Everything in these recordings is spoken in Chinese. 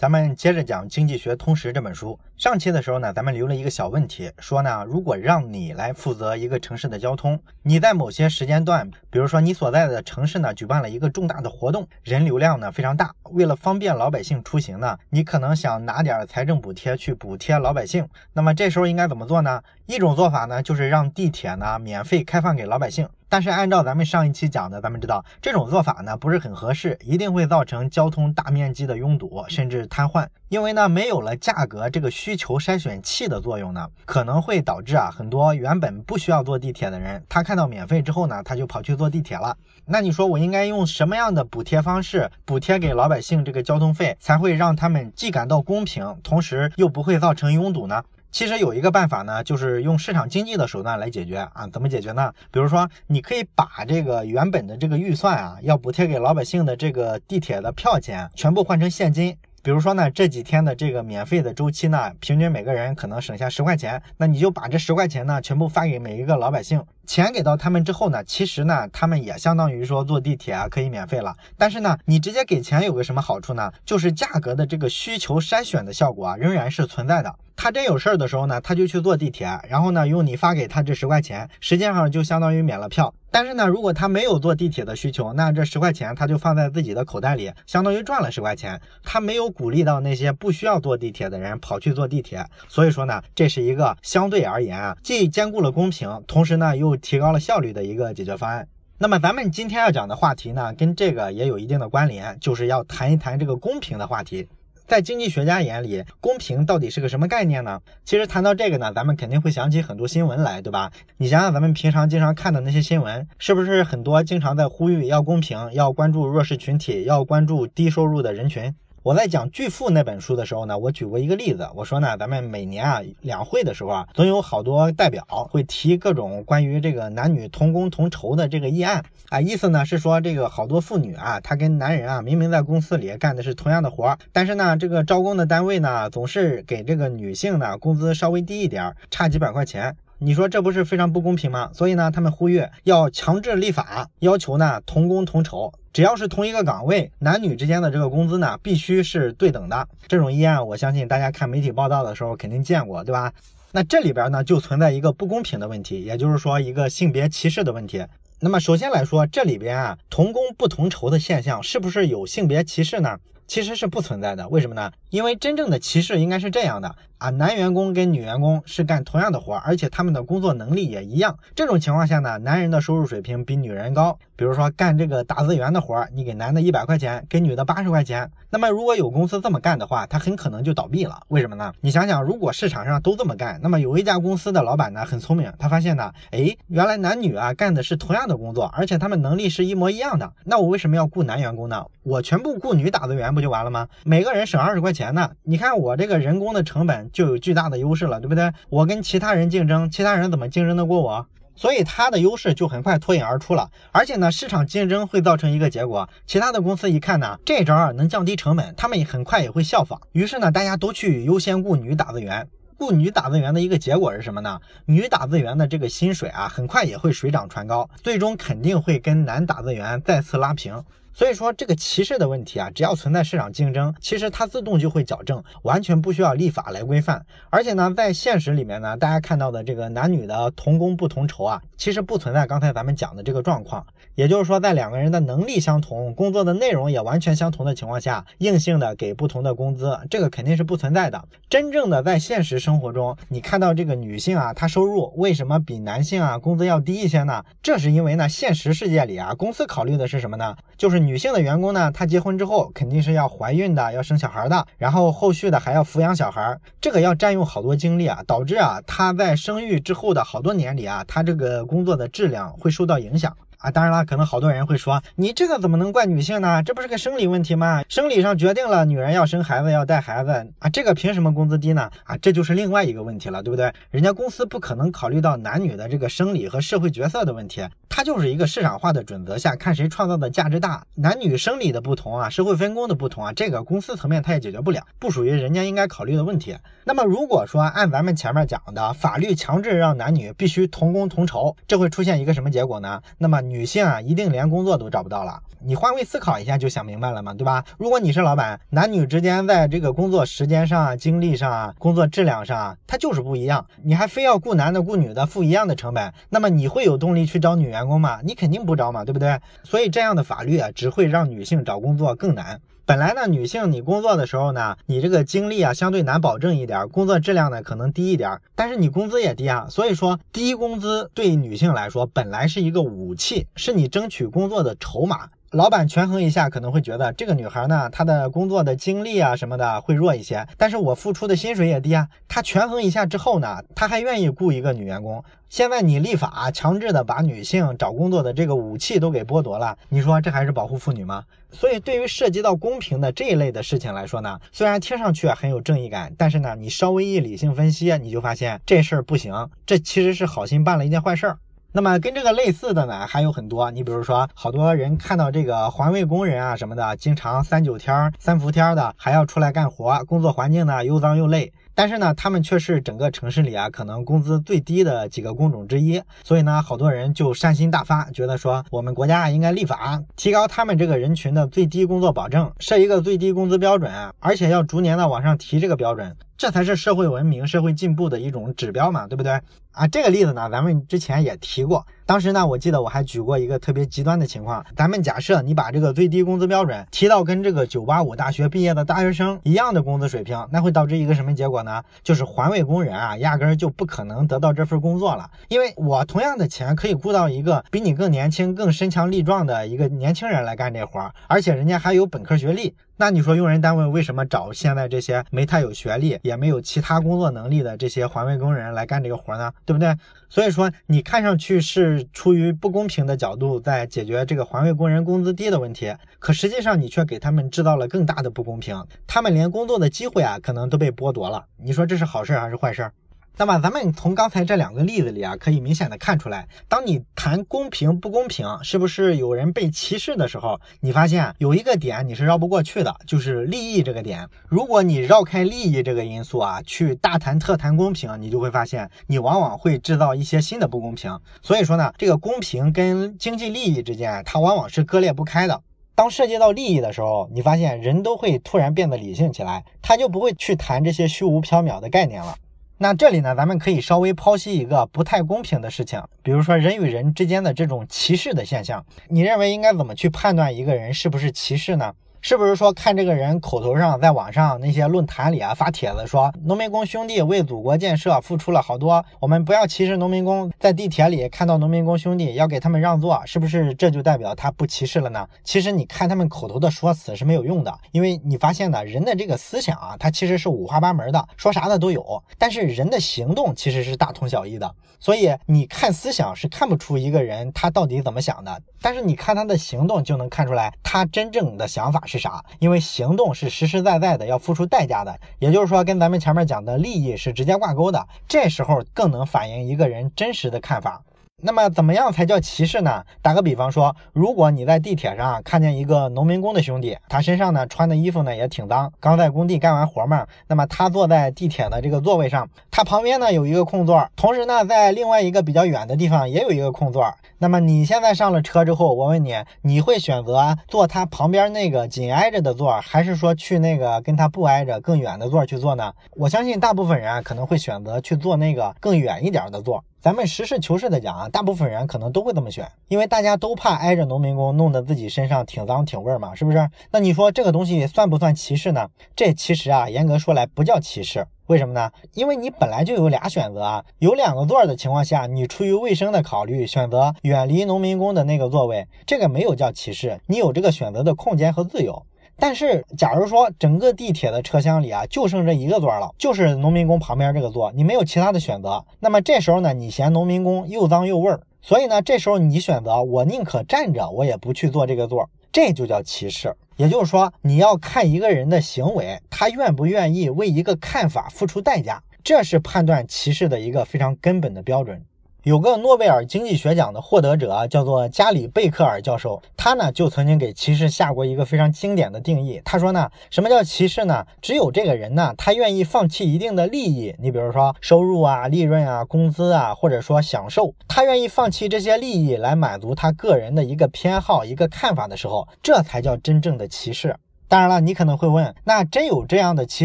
咱们接着讲《经济学通识》这本书。上期的时候呢，咱们留了一个小问题，说呢，如果让你来负责一个城市的交通，你在某些时间段，比如说你所在的城市呢，举办了一个重大的活动，人流量呢非常大，为了方便老百姓出行呢，你可能想拿点财政补贴去补贴老百姓。那么这时候应该怎么做呢？一种做法呢，就是让地铁呢免费开放给老百姓。但是按照咱们上一期讲的，咱们知道这种做法呢不是很合适，一定会造成交通大面积的拥堵，甚至瘫痪。因为呢没有了价格这个需求筛选器的作用呢，可能会导致啊很多原本不需要坐地铁的人，他看到免费之后呢，他就跑去坐地铁了。那你说我应该用什么样的补贴方式补贴给老百姓这个交通费，才会让他们既感到公平，同时又不会造成拥堵呢？其实有一个办法呢，就是用市场经济的手段来解决啊。怎么解决呢？比如说，你可以把这个原本的这个预算啊，要补贴给老百姓的这个地铁的票钱，全部换成现金。比如说呢，这几天的这个免费的周期呢，平均每个人可能省下十块钱，那你就把这十块钱呢，全部发给每一个老百姓。钱给到他们之后呢，其实呢，他们也相当于说坐地铁啊可以免费了。但是呢，你直接给钱有个什么好处呢？就是价格的这个需求筛选的效果啊，仍然是存在的。他真有事儿的时候呢，他就去坐地铁，然后呢，用你发给他这十块钱，实际上就相当于免了票。但是呢，如果他没有坐地铁的需求，那这十块钱他就放在自己的口袋里，相当于赚了十块钱。他没有鼓励到那些不需要坐地铁的人跑去坐地铁，所以说呢，这是一个相对而言啊，既兼顾了公平，同时呢又提高了效率的一个解决方案。那么咱们今天要讲的话题呢，跟这个也有一定的关联，就是要谈一谈这个公平的话题。在经济学家眼里，公平到底是个什么概念呢？其实谈到这个呢，咱们肯定会想起很多新闻来，对吧？你想想，咱们平常经常看的那些新闻，是不是很多经常在呼吁要公平，要关注弱势群体，要关注低收入的人群？我在讲《巨富》那本书的时候呢，我举过一个例子，我说呢，咱们每年啊两会的时候啊，总有好多代表会提各种关于这个男女同工同酬的这个议案啊，意思呢是说这个好多妇女啊，她跟男人啊明明在公司里干的是同样的活，但是呢，这个招工的单位呢总是给这个女性呢工资稍微低一点，差几百块钱。你说这不是非常不公平吗？所以呢，他们呼吁要强制立法，要求呢同工同酬，只要是同一个岗位，男女之间的这个工资呢必须是对等的。这种议案，我相信大家看媒体报道的时候肯定见过，对吧？那这里边呢就存在一个不公平的问题，也就是说一个性别歧视的问题。那么首先来说，这里边啊同工不同酬的现象是不是有性别歧视呢？其实是不存在的。为什么呢？因为真正的歧视应该是这样的。啊，男员工跟女员工是干同样的活，而且他们的工作能力也一样。这种情况下呢，男人的收入水平比女人高。比如说干这个打字员的活，你给男的一百块钱，给女的八十块钱。那么如果有公司这么干的话，他很可能就倒闭了。为什么呢？你想想，如果市场上都这么干，那么有一家公司的老板呢很聪明，他发现呢，哎，原来男女啊干的是同样的工作，而且他们能力是一模一样的。那我为什么要雇男员工呢？我全部雇女打字员不就完了吗？每个人省二十块钱钱呢。你看我这个人工的成本。就有巨大的优势了，对不对？我跟其他人竞争，其他人怎么竞争得过我？所以他的优势就很快脱颖而出了。而且呢，市场竞争会造成一个结果，其他的公司一看呢，这招啊能降低成本，他们也很快也会效仿。于是呢，大家都去优先雇女打字员。雇女打字员的一个结果是什么呢？女打字员的这个薪水啊，很快也会水涨船高，最终肯定会跟男打字员再次拉平。所以说这个歧视的问题啊，只要存在市场竞争，其实它自动就会矫正，完全不需要立法来规范。而且呢，在现实里面呢，大家看到的这个男女的同工不同酬啊，其实不存在刚才咱们讲的这个状况。也就是说，在两个人的能力相同、工作的内容也完全相同的情况下，硬性的给不同的工资，这个肯定是不存在的。真正的在现实生活中，你看到这个女性啊，她收入为什么比男性啊工资要低一些呢？这是因为呢，现实世界里啊，公司考虑的是什么呢？就是女性的员工呢，她结婚之后肯定是要怀孕的，要生小孩的，然后后续的还要抚养小孩，这个要占用好多精力啊，导致啊，她在生育之后的好多年里啊，她这个工作的质量会受到影响。啊，当然了，可能好多人会说，你这个怎么能怪女性呢？这不是个生理问题吗？生理上决定了女人要生孩子，要带孩子啊，这个凭什么工资低呢？啊，这就是另外一个问题了，对不对？人家公司不可能考虑到男女的这个生理和社会角色的问题，它就是一个市场化的准则下看谁创造的价值大。男女生理的不同啊，社会分工的不同啊，这个公司层面它也解决不了，不属于人家应该考虑的问题。那么如果说按咱们前面讲的，法律强制让男女必须同工同酬，这会出现一个什么结果呢？那么女性啊一定连工作都找不到了。你换位思考一下就想明白了嘛，对吧？如果你是老板，男女之间在这个工作时间上啊、精力上啊、工作质量上啊，它就是不一样。你还非要雇男的雇女的付一样的成本，那么你会有动力去招女员工吗？你肯定不招嘛，对不对？所以这样的法律啊，只会让女性找工作更难。本来呢，女性你工作的时候呢，你这个精力啊相对难保证一点，工作质量呢可能低一点，但是你工资也低啊，所以说低工资对女性来说本来是一个武器，是你争取工作的筹码。老板权衡一下，可能会觉得这个女孩呢，她的工作的精力啊什么的会弱一些，但是我付出的薪水也低啊。他权衡一下之后呢，他还愿意雇一个女员工。现在你立法强制的把女性找工作的这个武器都给剥夺了，你说这还是保护妇女吗？所以，对于涉及到公平的这一类的事情来说呢，虽然听上去很有正义感，但是呢，你稍微一理性分析，你就发现这事儿不行，这其实是好心办了一件坏事儿。那么跟这个类似的呢，还有很多。你比如说，好多人看到这个环卫工人啊什么的，经常三九天、三伏天的，还要出来干活，工作环境呢又脏又累。但是呢，他们却是整个城市里啊，可能工资最低的几个工种之一。所以呢，好多人就善心大发，觉得说我们国家应该立法，提高他们这个人群的最低工作保证，设一个最低工资标准，而且要逐年的往上提这个标准。这才是社会文明、社会进步的一种指标嘛，对不对啊？这个例子呢，咱们之前也提过。当时呢，我记得我还举过一个特别极端的情况。咱们假设你把这个最低工资标准提到跟这个985大学毕业的大学生一样的工资水平，那会导致一个什么结果呢？就是环卫工人啊，压根儿就不可能得到这份工作了。因为我同样的钱可以雇到一个比你更年轻、更身强力壮的一个年轻人来干这活儿，而且人家还有本科学历。那你说用人单位为什么找现在这些没太有学历，也没有其他工作能力的这些环卫工人来干这个活呢？对不对？所以说你看上去是出于不公平的角度在解决这个环卫工人工资低的问题，可实际上你却给他们制造了更大的不公平，他们连工作的机会啊可能都被剥夺了。你说这是好事还是坏事？那么咱们从刚才这两个例子里啊，可以明显的看出来，当你谈公平不公平，是不是有人被歧视的时候，你发现有一个点你是绕不过去的，就是利益这个点。如果你绕开利益这个因素啊，去大谈特谈公平，你就会发现你往往会制造一些新的不公平。所以说呢，这个公平跟经济利益之间，它往往是割裂不开的。当涉及到利益的时候，你发现人都会突然变得理性起来，他就不会去谈这些虚无缥缈的概念了。那这里呢，咱们可以稍微剖析一个不太公平的事情，比如说人与人之间的这种歧视的现象，你认为应该怎么去判断一个人是不是歧视呢？是不是说看这个人口头上在网上那些论坛里啊发帖子说农民工兄弟为祖国建设付出了好多，我们不要歧视农民工，在地铁里看到农民工兄弟要给他们让座，是不是这就代表他不歧视了呢？其实你看他们口头的说辞是没有用的，因为你发现呢，人的这个思想啊，它其实是五花八门的，说啥的都有，但是人的行动其实是大同小异的，所以你看思想是看不出一个人他到底怎么想的，但是你看他的行动就能看出来他真正的想法。是啥？因为行动是实实在在的，要付出代价的。也就是说，跟咱们前面讲的利益是直接挂钩的。这时候更能反映一个人真实的看法。那么怎么样才叫歧视呢？打个比方说，如果你在地铁上看见一个农民工的兄弟，他身上呢穿的衣服呢也挺脏，刚在工地干完活嘛。那么他坐在地铁的这个座位上，他旁边呢有一个空座，同时呢在另外一个比较远的地方也有一个空座。那么你现在上了车之后，我问你，你会选择坐他旁边那个紧挨着的座，还是说去那个跟他不挨着更远的座去坐呢？我相信大部分人啊可能会选择去坐那个更远一点的座。咱们实事求是的讲啊，大部分人可能都会这么选，因为大家都怕挨着农民工，弄得自己身上挺脏挺味儿嘛，是不是？那你说这个东西算不算歧视呢？这其实啊，严格说来不叫歧视，为什么呢？因为你本来就有俩选择啊，有两个座的情况下，你出于卫生的考虑，选择远离农民工的那个座位，这个没有叫歧视，你有这个选择的空间和自由。但是，假如说整个地铁的车厢里啊，就剩这一个座了，就是农民工旁边这个座，你没有其他的选择。那么这时候呢，你嫌农民工又脏又味儿，所以呢，这时候你选择我宁可站着，我也不去坐这个座，这就叫歧视。也就是说，你要看一个人的行为，他愿不愿意为一个看法付出代价，这是判断歧视的一个非常根本的标准。有个诺贝尔经济学奖的获得者叫做加里贝克尔教授，他呢就曾经给歧视下过一个非常经典的定义。他说呢，什么叫歧视呢？只有这个人呢，他愿意放弃一定的利益，你比如说收入啊、利润啊、工资啊，或者说享受，他愿意放弃这些利益来满足他个人的一个偏好、一个看法的时候，这才叫真正的歧视。当然了，你可能会问，那真有这样的歧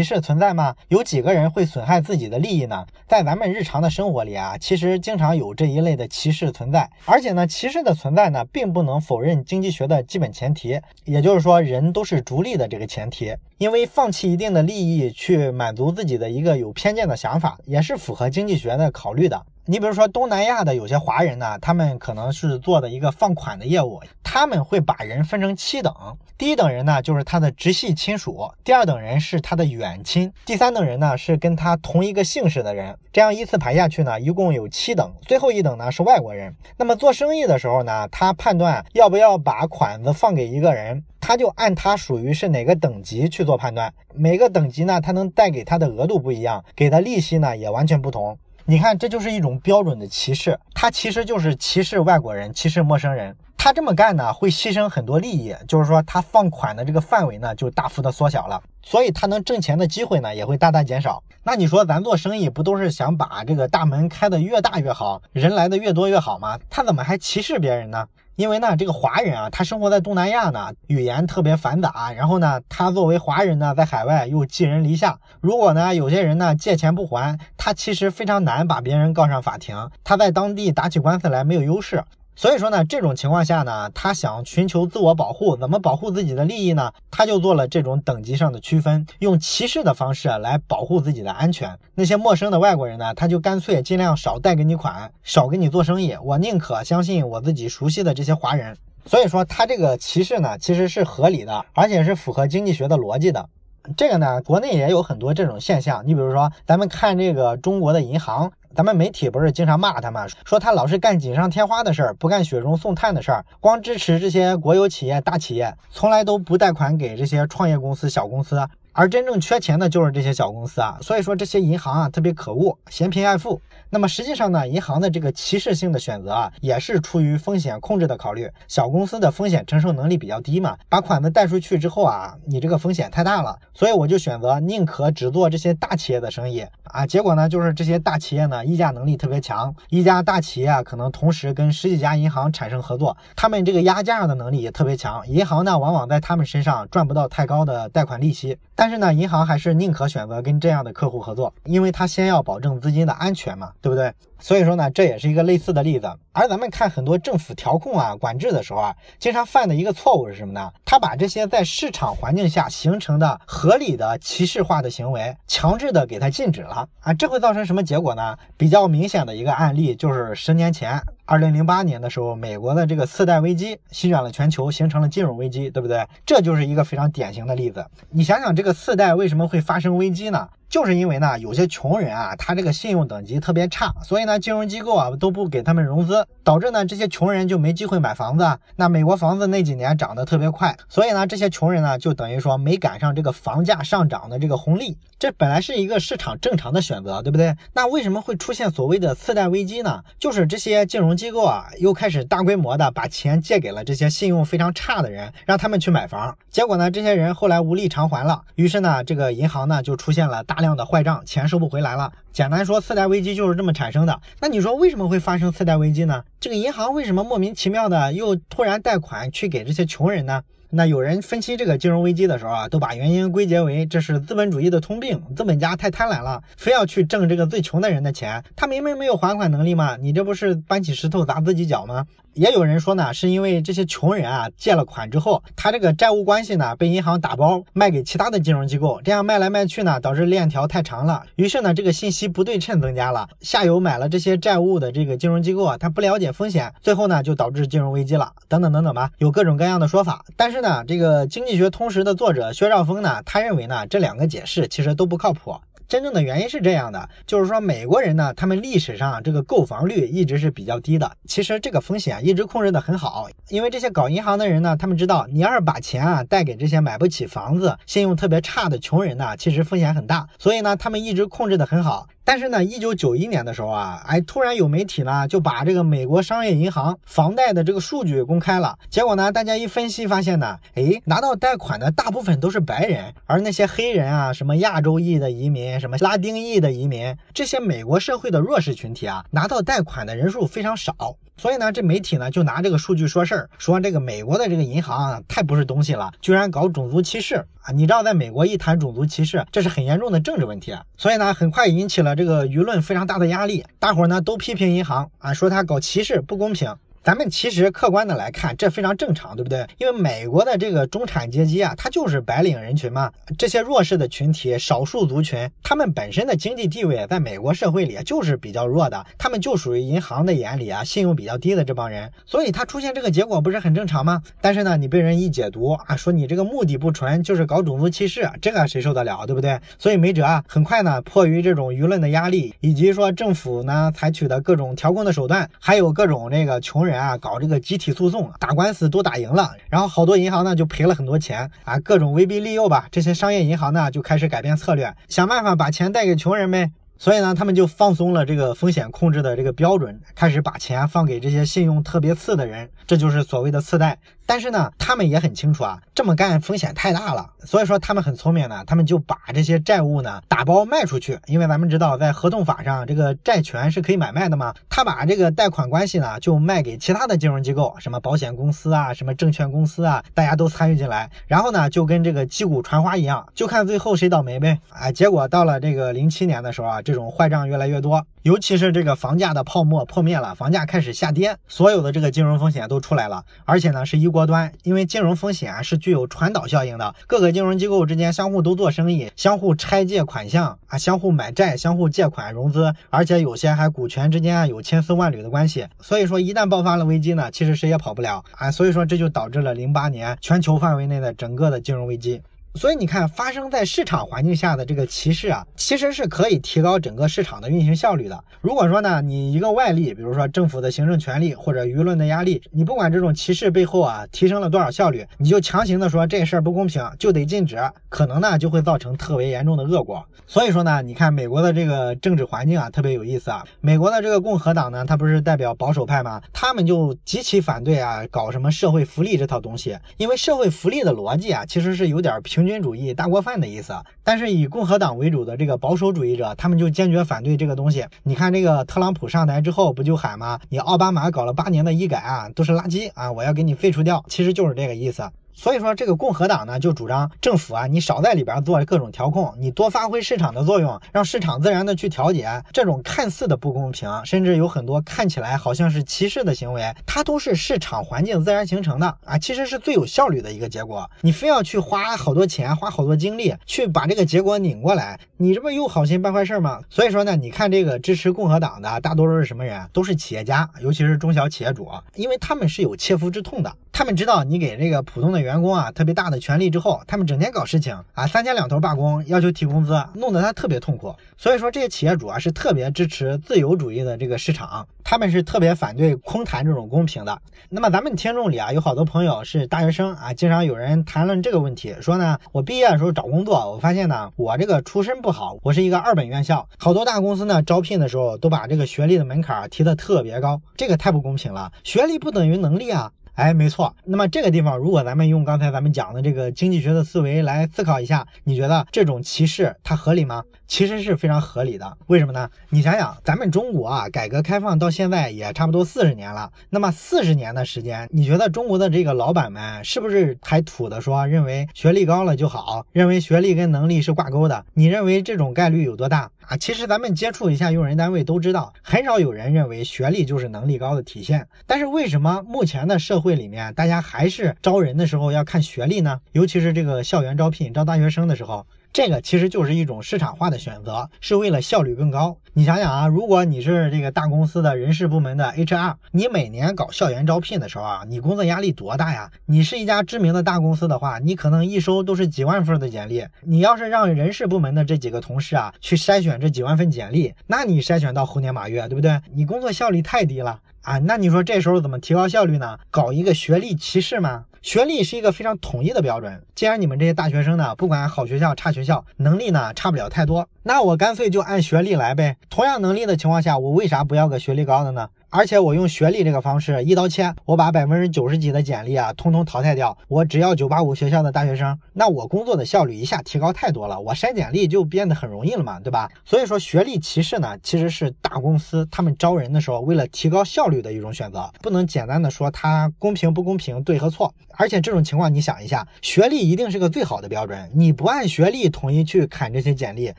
视存在吗？有几个人会损害自己的利益呢？在咱们日常的生活里啊，其实经常有这一类的歧视存在。而且呢，歧视的存在呢，并不能否认经济学的基本前提，也就是说，人都是逐利的这个前提。因为放弃一定的利益去满足自己的一个有偏见的想法，也是符合经济学的考虑的。你比如说东南亚的有些华人呢，他们可能是做的一个放款的业务，他们会把人分成七等，第一等人呢就是他的直系亲属，第二等人是他的远亲，第三等人呢是跟他同一个姓氏的人，这样依次排下去呢，一共有七等，最后一等呢是外国人。那么做生意的时候呢，他判断要不要把款子放给一个人，他就按他属于是哪个等级去做判断，每个等级呢，他能带给他的额度不一样，给的利息呢也完全不同。你看，这就是一种标准的歧视，他其实就是歧视外国人，歧视陌生人。他这么干呢，会牺牲很多利益，就是说他放款的这个范围呢，就大幅的缩小了，所以他能挣钱的机会呢，也会大大减少。那你说咱做生意不都是想把这个大门开的越大越好，人来的越多越好吗？他怎么还歧视别人呢？因为呢，这个华人啊，他生活在东南亚呢，语言特别繁杂。然后呢，他作为华人呢，在海外又寄人篱下。如果呢，有些人呢借钱不还，他其实非常难把别人告上法庭。他在当地打起官司来没有优势。所以说呢，这种情况下呢，他想寻求自我保护，怎么保护自己的利益呢？他就做了这种等级上的区分，用歧视的方式来保护自己的安全。那些陌生的外国人呢，他就干脆尽量少贷给你款，少跟你做生意。我宁可相信我自己熟悉的这些华人。所以说，他这个歧视呢，其实是合理的，而且是符合经济学的逻辑的。这个呢，国内也有很多这种现象。你比如说，咱们看这个中国的银行。咱们媒体不是经常骂他吗？说他老是干锦上添花的事儿，不干雪中送炭的事儿，光支持这些国有企业、大企业，从来都不贷款给这些创业公司、小公司。而真正缺钱的就是这些小公司啊，所以说这些银行啊特别可恶，嫌贫爱富。那么实际上呢，银行的这个歧视性的选择啊，也是出于风险控制的考虑。小公司的风险承受能力比较低嘛，把款子贷出去之后啊，你这个风险太大了，所以我就选择宁可只做这些大企业的生意啊。结果呢，就是这些大企业呢议价能力特别强，一家大企业啊可能同时跟十几家银行产生合作，他们这个压价的能力也特别强，银行呢往往在他们身上赚不到太高的贷款利息，但但是呢，银行还是宁可选择跟这样的客户合作，因为他先要保证资金的安全嘛，对不对？所以说呢，这也是一个类似的例子。而咱们看很多政府调控啊、管制的时候啊，经常犯的一个错误是什么呢？他把这些在市场环境下形成的合理的歧视化的行为，强制的给它禁止了啊，这会造成什么结果呢？比较明显的一个案例就是十年前，二零零八年的时候，美国的这个次贷危机席卷了全球，形成了金融危机，对不对？这就是一个非常典型的例子。你想想，这个次贷为什么会发生危机呢？就是因为呢，有些穷人啊，他这个信用等级特别差，所以呢，金融机构啊都不给他们融资，导致呢这些穷人就没机会买房子。那美国房子那几年涨得特别快，所以呢，这些穷人呢就等于说没赶上这个房价上涨的这个红利。这本来是一个市场正常的选择，对不对？那为什么会出现所谓的次贷危机呢？就是这些金融机构啊，又开始大规模的把钱借给了这些信用非常差的人，让他们去买房。结果呢，这些人后来无力偿还了，于是呢，这个银行呢就出现了大。大量的坏账，钱收不回来了。简单说，次贷危机就是这么产生的。那你说为什么会发生次贷危机呢？这个银行为什么莫名其妙的又突然贷款去给这些穷人呢？那有人分析这个金融危机的时候啊，都把原因归结为这是资本主义的通病，资本家太贪婪了，非要去挣这个最穷的人的钱。他明明没有还款能力嘛，你这不是搬起石头砸自己脚吗？也有人说呢，是因为这些穷人啊借了款之后，他这个债务关系呢被银行打包卖给其他的金融机构，这样卖来卖去呢，导致链条太长了，于是呢这个信息不对称增加了，下游买了这些债务的这个金融机构啊，他不了解风险，最后呢就导致金融危机了，等等等等吧，有各种各样的说法。但是是呢，这个经济学通识的作者薛兆丰呢，他认为呢这两个解释其实都不靠谱。真正的原因是这样的，就是说美国人呢，他们历史上这个购房率一直是比较低的。其实这个风险一直控制的很好，因为这些搞银行的人呢，他们知道你要是把钱啊贷给这些买不起房子、信用特别差的穷人呢，其实风险很大，所以呢，他们一直控制的很好。但是呢，一九九一年的时候啊，哎，突然有媒体呢就把这个美国商业银行房贷的这个数据公开了。结果呢，大家一分析发现呢，哎，拿到贷款的大部分都是白人，而那些黑人啊，什么亚洲裔的移民，什么拉丁裔的移民，这些美国社会的弱势群体啊，拿到贷款的人数非常少。所以呢，这媒体呢就拿这个数据说事儿，说这个美国的这个银行啊太不是东西了，居然搞种族歧视啊！你知道，在美国一谈种族歧视，这是很严重的政治问题。所以呢，很快引起了这个舆论非常大的压力，大伙儿呢都批评银行啊，说他搞歧视不公平。咱们其实客观的来看，这非常正常，对不对？因为美国的这个中产阶级啊，它就是白领人群嘛，这些弱势的群体、少数族群，他们本身的经济地位在美国社会里就是比较弱的，他们就属于银行的眼里啊，信用比较低的这帮人，所以他出现这个结果不是很正常吗？但是呢，你被人一解读啊，说你这个目的不纯，就是搞种族歧视，这个谁受得了，对不对？所以没辙啊，很快呢，迫于这种舆论的压力，以及说政府呢采取的各种调控的手段，还有各种这个穷人。啊，搞这个集体诉讼，打官司都打赢了，然后好多银行呢就赔了很多钱啊，各种威逼利诱吧，这些商业银行呢就开始改变策略，想办法把钱贷给穷人呗。所以呢，他们就放松了这个风险控制的这个标准，开始把钱放给这些信用特别次的人，这就是所谓的次贷。但是呢，他们也很清楚啊，这么干风险太大了。所以说他们很聪明呢，他们就把这些债务呢打包卖出去。因为咱们知道，在合同法上，这个债权是可以买卖的嘛。他把这个贷款关系呢就卖给其他的金融机构，什么保险公司啊，什么证券公司啊，大家都参与进来。然后呢，就跟这个击鼓传花一样，就看最后谁倒霉呗。哎，结果到了这个零七年的时候啊，这种坏账越来越多。尤其是这个房价的泡沫破灭了，房价开始下跌，所有的这个金融风险都出来了，而且呢是一锅端，因为金融风险啊是具有传导效应的，各个金融机构之间相互都做生意，相互拆借款项啊，相互买债，相互借款融资，而且有些还股权之间啊有千丝万缕的关系，所以说一旦爆发了危机呢，其实谁也跑不了。啊，所以说这就导致了零八年全球范围内的整个的金融危机。所以你看，发生在市场环境下的这个歧视啊，其实是可以提高整个市场的运行效率的。如果说呢，你一个外力，比如说政府的行政权力或者舆论的压力，你不管这种歧视背后啊提升了多少效率，你就强行的说这事儿不公平就得禁止，可能呢就会造成特别严重的恶果。所以说呢，你看美国的这个政治环境啊特别有意思啊。美国的这个共和党呢，它不是代表保守派吗？他们就极其反对啊搞什么社会福利这套东西，因为社会福利的逻辑啊其实是有点平。军主义大锅饭的意思，但是以共和党为主的这个保守主义者，他们就坚决反对这个东西。你看这个特朗普上台之后不就喊吗？你奥巴马搞了八年的医改啊，都是垃圾啊，我要给你废除掉，其实就是这个意思。所以说，这个共和党呢就主张政府啊，你少在里边做各种调控，你多发挥市场的作用，让市场自然的去调节这种看似的不公平，甚至有很多看起来好像是歧视的行为，它都是市场环境自然形成的啊，其实是最有效率的一个结果。你非要去花好多钱，花好多精力去把这个结果拧过来，你这不又好心办坏事吗？所以说呢，你看这个支持共和党的大多数是什么人？都是企业家，尤其是中小企业主，因为他们是有切肤之痛的，他们知道你给这个普通的。员工啊，特别大的权力之后，他们整天搞事情啊，三天两头罢工，要求提工资，弄得他特别痛苦。所以说，这些企业主啊是特别支持自由主义的这个市场，他们是特别反对空谈这种公平的。那么咱们听众里啊，有好多朋友是大学生啊，经常有人谈论这个问题，说呢，我毕业的时候找工作，我发现呢，我这个出身不好，我是一个二本院校，好多大公司呢招聘的时候都把这个学历的门槛提得特别高，这个太不公平了，学历不等于能力啊。哎，没错。那么这个地方，如果咱们用刚才咱们讲的这个经济学的思维来思考一下，你觉得这种歧视它合理吗？其实是非常合理的。为什么呢？你想想，咱们中国啊，改革开放到现在也差不多四十年了。那么四十年的时间，你觉得中国的这个老板们是不是还土的说，认为学历高了就好，认为学历跟能力是挂钩的？你认为这种概率有多大？啊，其实咱们接触一下用人单位都知道，很少有人认为学历就是能力高的体现。但是为什么目前的社会里面，大家还是招人的时候要看学历呢？尤其是这个校园招聘招大学生的时候。这个其实就是一种市场化的选择，是为了效率更高。你想想啊，如果你是这个大公司的人事部门的 HR，你每年搞校园招聘的时候啊，你工作压力多大呀？你是一家知名的大公司的话，你可能一收都是几万份的简历。你要是让人事部门的这几个同事啊去筛选这几万份简历，那你筛选到猴年马月，对不对？你工作效率太低了啊！那你说这时候怎么提高效率呢？搞一个学历歧视吗？学历是一个非常统一的标准。既然你们这些大学生呢，不管好学校差学校，能力呢差不了太多，那我干脆就按学历来呗。同样能力的情况下，我为啥不要个学历高的呢？而且我用学历这个方式一刀切，我把百分之九十几的简历啊，通通淘汰掉。我只要九八五学校的大学生，那我工作的效率一下提高太多了，我筛简历就变得很容易了嘛，对吧？所以说学历歧视呢，其实是大公司他们招人的时候为了提高效率的一种选择，不能简单的说它公平不公平、对和错。而且这种情况，你想一下，学历一定是个最好的标准，你不按学历统一去砍这些简历，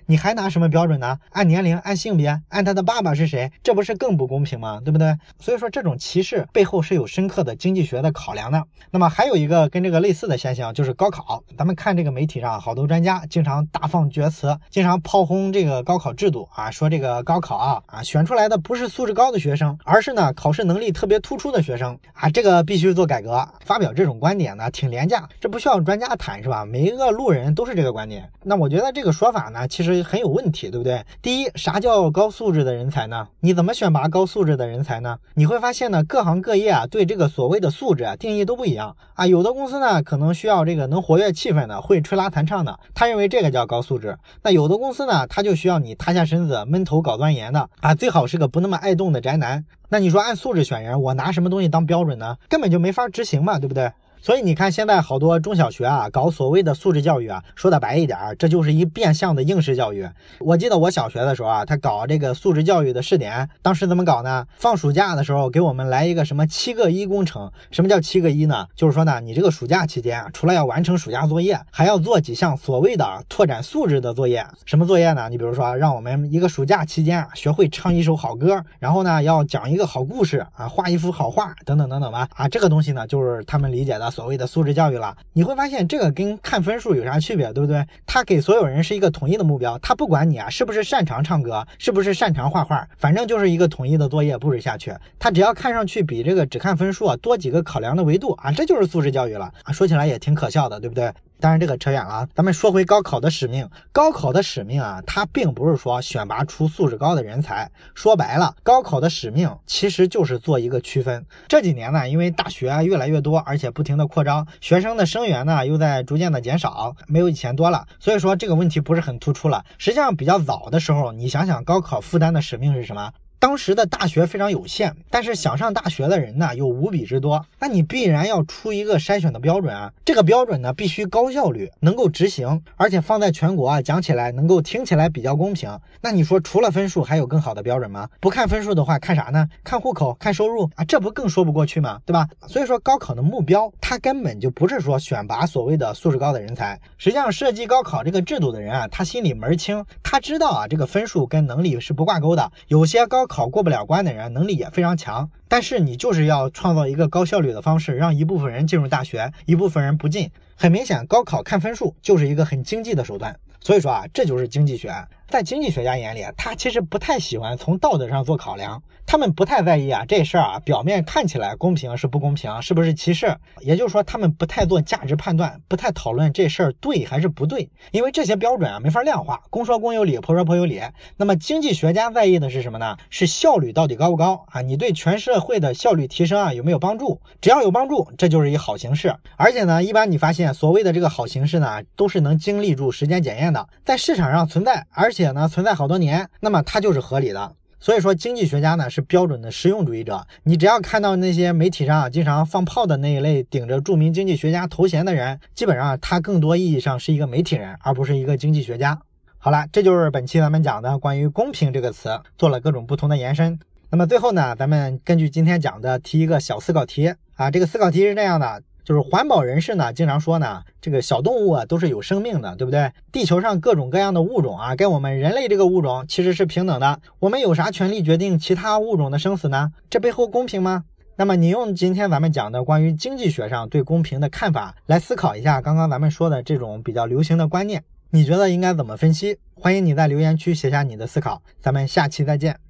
你还拿什么标准呢？按年龄、按性别、按他的爸爸是谁，这不是更不公平吗？对不对？所以说这种歧视背后是有深刻的经济学的考量的。那么还有一个跟这个类似的现象就是高考。咱们看这个媒体上好多专家经常大放厥词，经常炮轰这个高考制度啊，说这个高考啊啊选出来的不是素质高的学生，而是呢考试能力特别突出的学生啊，这个必须做改革。发表这种观点呢挺廉价，这不需要专家谈是吧？每一个路人都是这个观点。那我觉得这个说法呢其实很有问题，对不对？第一，啥叫高素质的人才呢？你怎么选拔高素质的人才呢？你会发现呢，各行各业啊，对这个所谓的素质啊定义都不一样啊。有的公司呢，可能需要这个能活跃气氛的，会吹拉弹唱的，他认为这个叫高素质。那有的公司呢，他就需要你塌下身子闷头搞钻研的啊，最好是个不那么爱动的宅男。那你说按素质选人，我拿什么东西当标准呢？根本就没法执行嘛，对不对？所以你看，现在好多中小学啊，搞所谓的素质教育啊，说的白一点，这就是一变相的应试教育。我记得我小学的时候啊，他搞这个素质教育的试点，当时怎么搞呢？放暑假的时候给我们来一个什么七个一工程？什么叫七个一呢？就是说呢，你这个暑假期间啊，除了要完成暑假作业，还要做几项所谓的拓展素质的作业。什么作业呢？你比如说，让我们一个暑假期间啊，学会唱一首好歌，然后呢，要讲一个好故事啊，画一幅好画，等等等等吧。啊，这个东西呢，就是他们理解的。所谓的素质教育了，你会发现这个跟看分数有啥区别，对不对？他给所有人是一个统一的目标，他不管你啊是不是擅长唱歌，是不是擅长画画，反正就是一个统一的作业布置下去。他只要看上去比这个只看分数啊多几个考量的维度啊，这就是素质教育了啊。说起来也挺可笑的，对不对？当然这个扯远了，咱们说回高考的使命。高考的使命啊，它并不是说选拔出素质高的人才。说白了，高考的使命其实就是做一个区分。这几年呢，因为大学越来越多，而且不停的扩张，学生的生源呢又在逐渐的减少，没有以前多了，所以说这个问题不是很突出了。实际上比较早的时候，你想想高考负担的使命是什么？当时的大学非常有限，但是想上大学的人呢又无比之多，那你必然要出一个筛选的标准啊。这个标准呢必须高效率，能够执行，而且放在全国啊讲起来能够听起来比较公平。那你说除了分数还有更好的标准吗？不看分数的话看啥呢？看户口、看收入啊，这不更说不过去吗？对吧？所以说高考的目标它根本就不是说选拔所谓的素质高的人才，实际上设计高考这个制度的人啊，他心里门清，他知道啊这个分数跟能力是不挂钩的，有些高。考考过不了关的人能力也非常强，但是你就是要创造一个高效率的方式，让一部分人进入大学，一部分人不进。很明显，高考看分数就是一个很经济的手段。所以说啊，这就是经济学。在经济学家眼里，他其实不太喜欢从道德上做考量，他们不太在意啊这事儿啊，表面看起来公平是不公平，是不是歧视？也就是说，他们不太做价值判断，不太讨论这事儿对还是不对，因为这些标准啊没法量化，公说公有理，婆说婆有理。那么经济学家在意的是什么呢？是效率到底高不高啊？你对全社会的效率提升啊有没有帮助？只要有帮助，这就是一好形式。而且呢，一般你发现所谓的这个好形式呢，都是能经历住时间检验的，在市场上存在，而且呢存在好多年，那么它就是合理的。所以说，经济学家呢是标准的实用主义者。你只要看到那些媒体上经常放炮的那一类顶着著名经济学家头衔的人，基本上他更多意义上是一个媒体人，而不是一个经济学家。好了，这就是本期咱们讲的关于“公平”这个词，做了各种不同的延伸。那么最后呢，咱们根据今天讲的提一个小思考题啊，这个思考题是这样的。就是环保人士呢，经常说呢，这个小动物啊都是有生命的，对不对？地球上各种各样的物种啊，跟我们人类这个物种其实是平等的。我们有啥权利决定其他物种的生死呢？这背后公平吗？那么你用今天咱们讲的关于经济学上对公平的看法来思考一下刚刚咱们说的这种比较流行的观念。你觉得应该怎么分析？欢迎你在留言区写下你的思考，咱们下期再见。